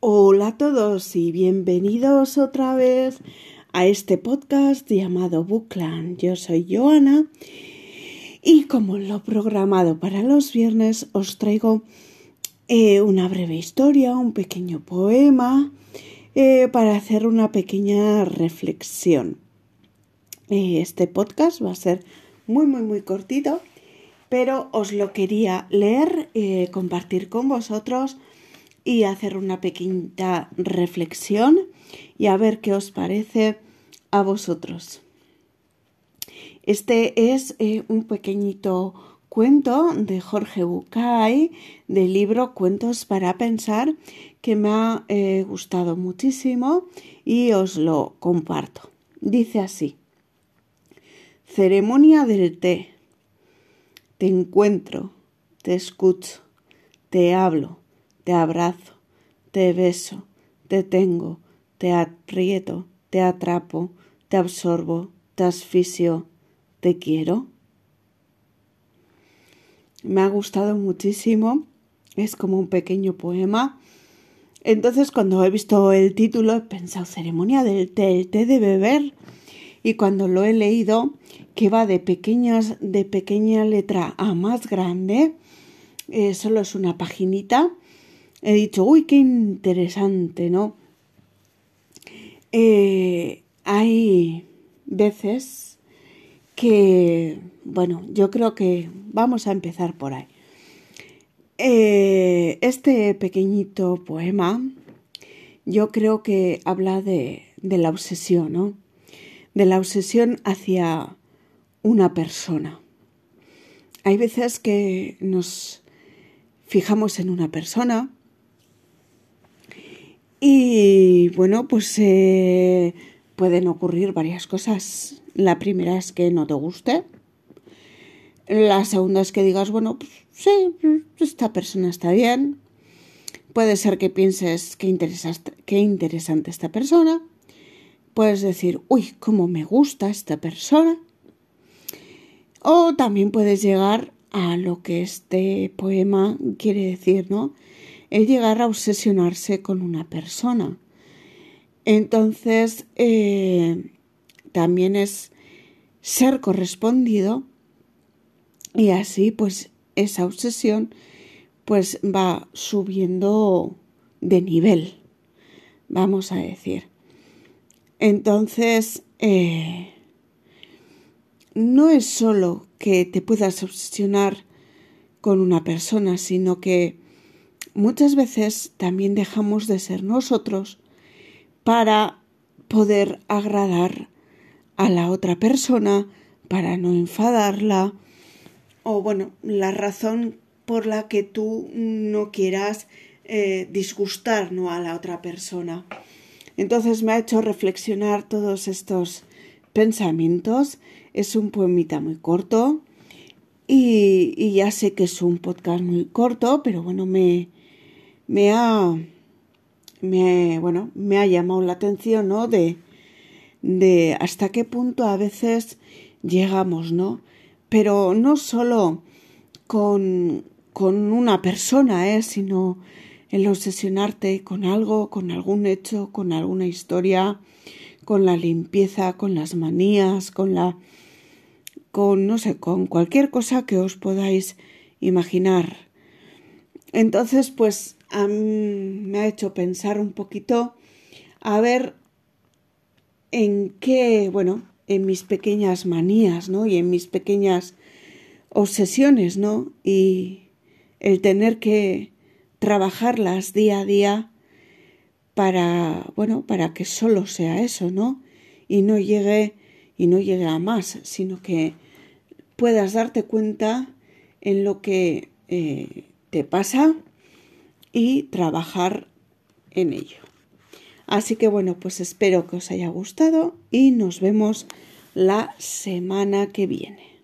Hola a todos y bienvenidos otra vez a este podcast llamado Bookland. Yo soy Joana y como lo programado para los viernes os traigo eh, una breve historia, un pequeño poema eh, para hacer una pequeña reflexión. Eh, este podcast va a ser muy muy muy cortito, pero os lo quería leer, compartir con vosotros y hacer una pequeña reflexión y a ver qué os parece a vosotros. Este es eh, un pequeñito cuento de Jorge Bucay del libro Cuentos para Pensar que me ha eh, gustado muchísimo y os lo comparto. Dice así. Ceremonia del té. Te encuentro, te escucho, te hablo te abrazo, te beso, te tengo, te aprieto, te atrapo, te absorbo, te asfixio, te quiero. Me ha gustado muchísimo, es como un pequeño poema. Entonces cuando he visto el título he pensado ceremonia del té, el té de beber. Y cuando lo he leído, que va de pequeñas, de pequeña letra a más grande, eh, solo es una paginita, he dicho, uy, qué interesante, ¿no? Eh, hay veces que, bueno, yo creo que vamos a empezar por ahí. Eh, este pequeñito poema, yo creo que habla de, de la obsesión, ¿no? De la obsesión hacia una persona. Hay veces que nos fijamos en una persona, y bueno, pues eh, pueden ocurrir varias cosas. La primera es que no te guste. La segunda es que digas, bueno, pues sí, esta persona está bien. Puede ser que pienses qué, qué interesante esta persona. Puedes decir, uy, cómo me gusta esta persona. O también puedes llegar a lo que este poema quiere decir, ¿no? Es llegar a obsesionarse con una persona. Entonces, eh, también es ser correspondido y así pues esa obsesión pues va subiendo de nivel, vamos a decir. Entonces, eh, no es solo que te puedas obsesionar con una persona, sino que muchas veces también dejamos de ser nosotros para poder agradar a la otra persona, para no enfadarla, o bueno, la razón por la que tú no quieras eh, disgustar ¿no? a la otra persona. Entonces me ha hecho reflexionar todos estos pensamientos. Es un poemita muy corto y, y ya sé que es un podcast muy corto, pero bueno, me, me ha, me, bueno, me ha llamado la atención, ¿no? De, de hasta qué punto a veces llegamos, ¿no? Pero no solo con, con una persona, ¿eh? Sino el obsesionarte con algo, con algún hecho, con alguna historia, con la limpieza, con las manías, con la con no sé, con cualquier cosa que os podáis imaginar. Entonces, pues me ha hecho pensar un poquito a ver en qué, bueno, en mis pequeñas manías, ¿no? Y en mis pequeñas obsesiones, ¿no? Y el tener que trabajarlas día a día para, bueno, para que solo sea eso, ¿no? Y no llegue y no llegue a más, sino que puedas darte cuenta en lo que eh, pasa y trabajar en ello. Así que bueno, pues espero que os haya gustado y nos vemos la semana que viene.